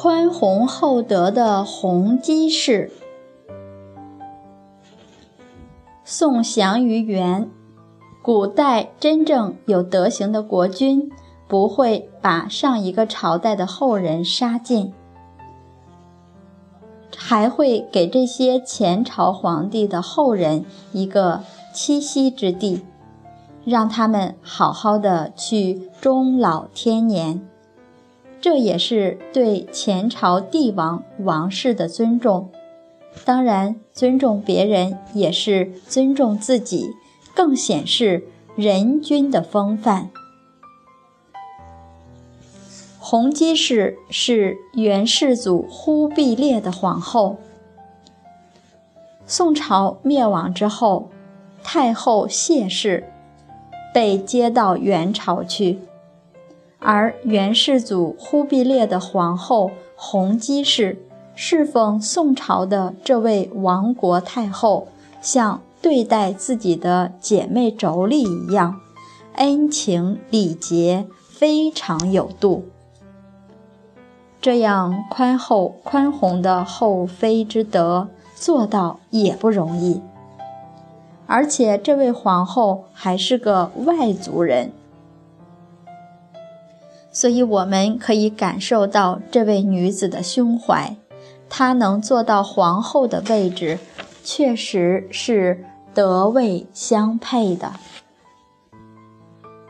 宽宏厚德的弘基氏。宋祥于元，古代真正有德行的国君不会把上一个朝代的后人杀尽，还会给这些前朝皇帝的后人一个栖息之地，让他们好好的去终老天年。这也是对前朝帝王王室的尊重。当然，尊重别人也是尊重自己，更显示人君的风范。弘基氏是元世祖忽必烈的皇后。宋朝灭亡之后，太后谢氏被接到元朝去，而元世祖忽必烈的皇后弘基氏。侍奉宋朝的这位亡国太后，像对待自己的姐妹妯娌一样，恩情礼节非常有度。这样宽厚宽宏的后妃之德，做到也不容易。而且这位皇后还是个外族人，所以我们可以感受到这位女子的胸怀。她能做到皇后的位置，确实是德位相配的。